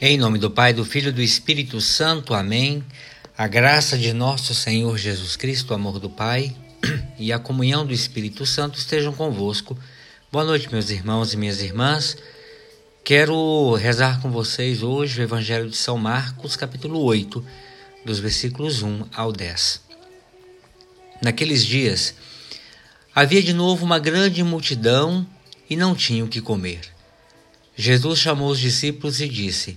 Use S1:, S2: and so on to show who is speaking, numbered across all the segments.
S1: Em nome do Pai, do Filho e do Espírito Santo. Amém. A graça de nosso Senhor Jesus Cristo, o amor do Pai e a comunhão do Espírito Santo estejam convosco. Boa noite, meus irmãos e minhas irmãs. Quero rezar com vocês hoje o Evangelho de São Marcos, capítulo 8, dos versículos 1 ao 10. Naqueles dias, havia de novo uma grande multidão e não tinham o que comer. Jesus chamou os discípulos e disse: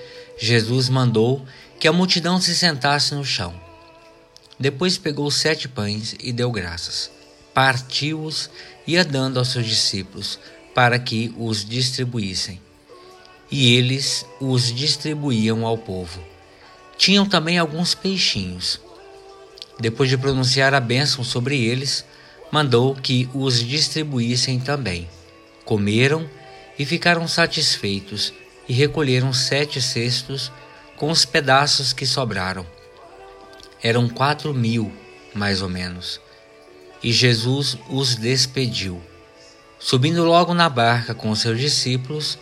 S1: Jesus mandou que a multidão se sentasse no chão. Depois pegou sete pães e deu graças. Partiu-os e ia dando aos seus discípulos para que os distribuíssem. E eles os distribuíam ao povo. Tinham também alguns peixinhos. Depois de pronunciar a bênção sobre eles, mandou que os distribuíssem também. Comeram e ficaram satisfeitos e recolheram sete cestos com os pedaços que sobraram. Eram quatro mil, mais ou menos. E Jesus os despediu. Subindo logo na barca com seus discípulos,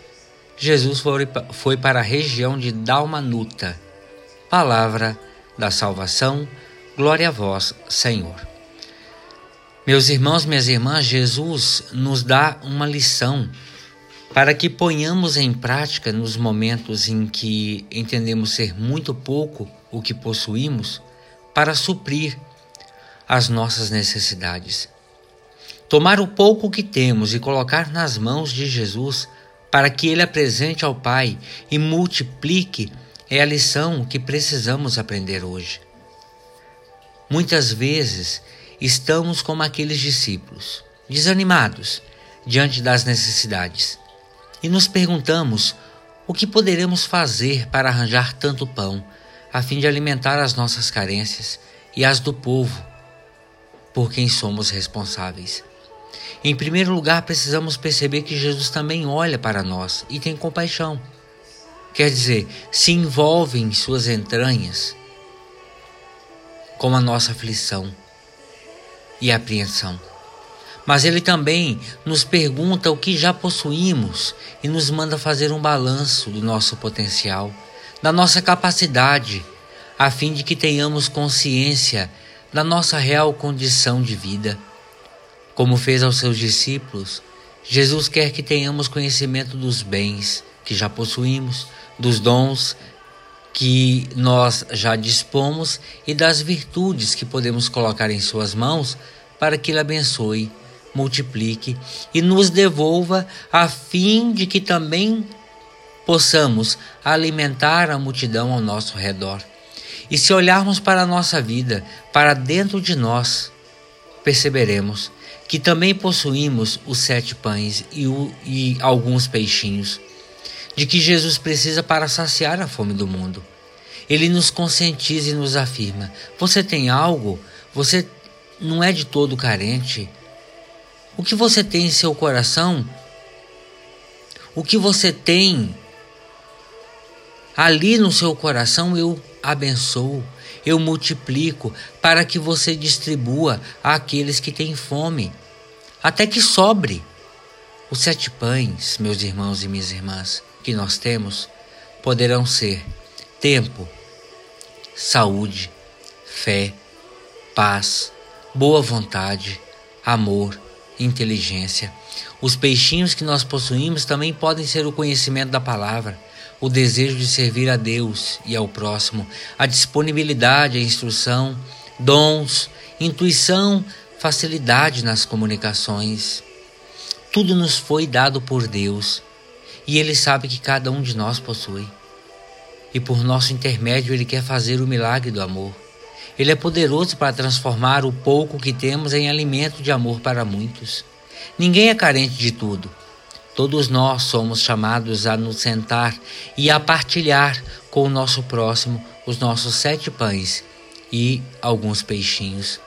S1: Jesus foi para a região de Dalmanuta. Palavra da salvação, glória a vós, Senhor. Meus irmãos, minhas irmãs, Jesus nos dá uma lição para que ponhamos em prática nos momentos em que entendemos ser muito pouco o que possuímos, para suprir as nossas necessidades. Tomar o pouco que temos e colocar nas mãos de Jesus para que Ele apresente ao Pai e multiplique é a lição que precisamos aprender hoje. Muitas vezes estamos como aqueles discípulos, desanimados diante das necessidades e nos perguntamos o que poderemos fazer para arranjar tanto pão, a fim de alimentar as nossas carências e as do povo por quem somos responsáveis. Em primeiro lugar, precisamos perceber que Jesus também olha para nós e tem compaixão. Quer dizer, se envolve em suas entranhas com a nossa aflição e apreensão mas ele também nos pergunta o que já possuímos e nos manda fazer um balanço do nosso potencial, da nossa capacidade, a fim de que tenhamos consciência da nossa real condição de vida. Como fez aos seus discípulos, Jesus quer que tenhamos conhecimento dos bens que já possuímos, dos dons que nós já dispomos e das virtudes que podemos colocar em Suas mãos para que Ele abençoe multiplique e nos devolva, a fim de que também possamos alimentar a multidão ao nosso redor. E se olharmos para a nossa vida, para dentro de nós, perceberemos que também possuímos os sete pães e, o, e alguns peixinhos, de que Jesus precisa para saciar a fome do mundo. Ele nos conscientiza e nos afirma: você tem algo, você não é de todo carente, o que você tem em seu coração, o que você tem ali no seu coração, eu abençoo, eu multiplico para que você distribua àqueles que têm fome, até que sobre. Os sete pães, meus irmãos e minhas irmãs, que nós temos, poderão ser tempo, saúde, fé, paz, boa vontade, amor inteligência. Os peixinhos que nós possuímos também podem ser o conhecimento da palavra, o desejo de servir a Deus e ao próximo, a disponibilidade, a instrução, dons, intuição, facilidade nas comunicações. Tudo nos foi dado por Deus e Ele sabe que cada um de nós possui. E por nosso intermédio Ele quer fazer o milagre do amor. Ele é poderoso para transformar o pouco que temos em alimento de amor para muitos. Ninguém é carente de tudo. Todos nós somos chamados a nos sentar e a partilhar com o nosso próximo os nossos sete pães e alguns peixinhos.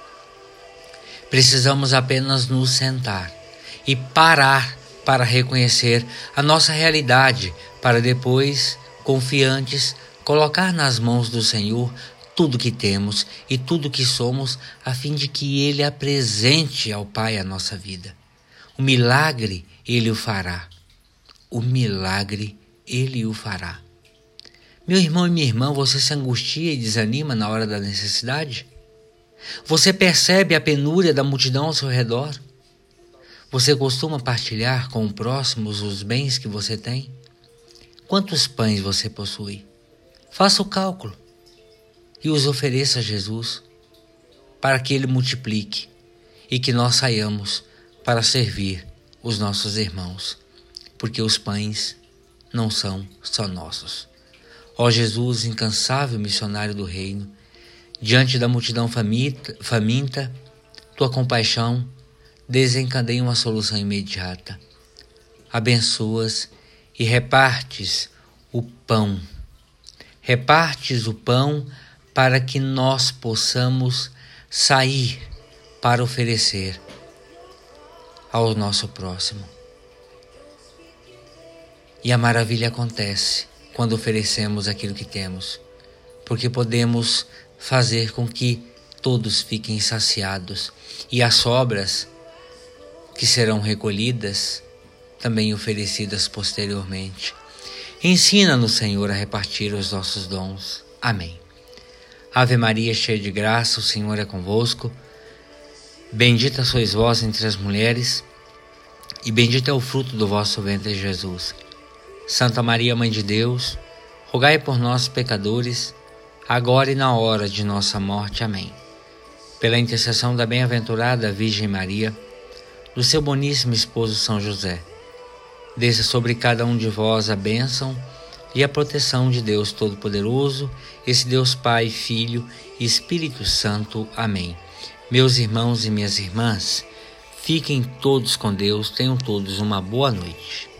S1: Precisamos apenas nos sentar e parar para reconhecer a nossa realidade, para depois, confiantes, colocar nas mãos do Senhor tudo que temos e tudo que somos, a fim de que Ele apresente ao Pai a nossa vida. O milagre Ele o fará. O milagre Ele o fará. Meu irmão e minha irmã, você se angustia e desanima na hora da necessidade? Você percebe a penúria da multidão ao seu redor? Você costuma partilhar com o próximo os bens que você tem? Quantos pães você possui? Faça o cálculo e os ofereça a Jesus para que Ele multiplique e que nós saiamos para servir os nossos irmãos, porque os pães não são só nossos. Ó Jesus, incansável missionário do reino, diante da multidão faminta, tua compaixão desencadeia uma solução imediata. Abençoas e repartes o pão. Repartes o pão para que nós possamos sair para oferecer ao nosso próximo. E a maravilha acontece quando oferecemos aquilo que temos, porque podemos fazer com que todos fiquem saciados e as sobras que serão recolhidas também oferecidas posteriormente. Ensina-nos, Senhor, a repartir os nossos dons. Amém. Ave Maria, cheia de graça, o Senhor é convosco. Bendita sois vós entre as mulheres, e bendito é o fruto do vosso ventre, Jesus. Santa Maria, Mãe de Deus, rogai por nós, pecadores, agora e na hora de nossa morte. Amém. Pela intercessão da bem-aventurada Virgem Maria, do seu boníssimo esposo São José, desça sobre cada um de vós a bênção e a proteção de Deus Todo-Poderoso, esse Deus Pai, Filho e Espírito Santo. Amém. Meus irmãos e minhas irmãs, fiquem todos com Deus, tenham todos uma boa noite.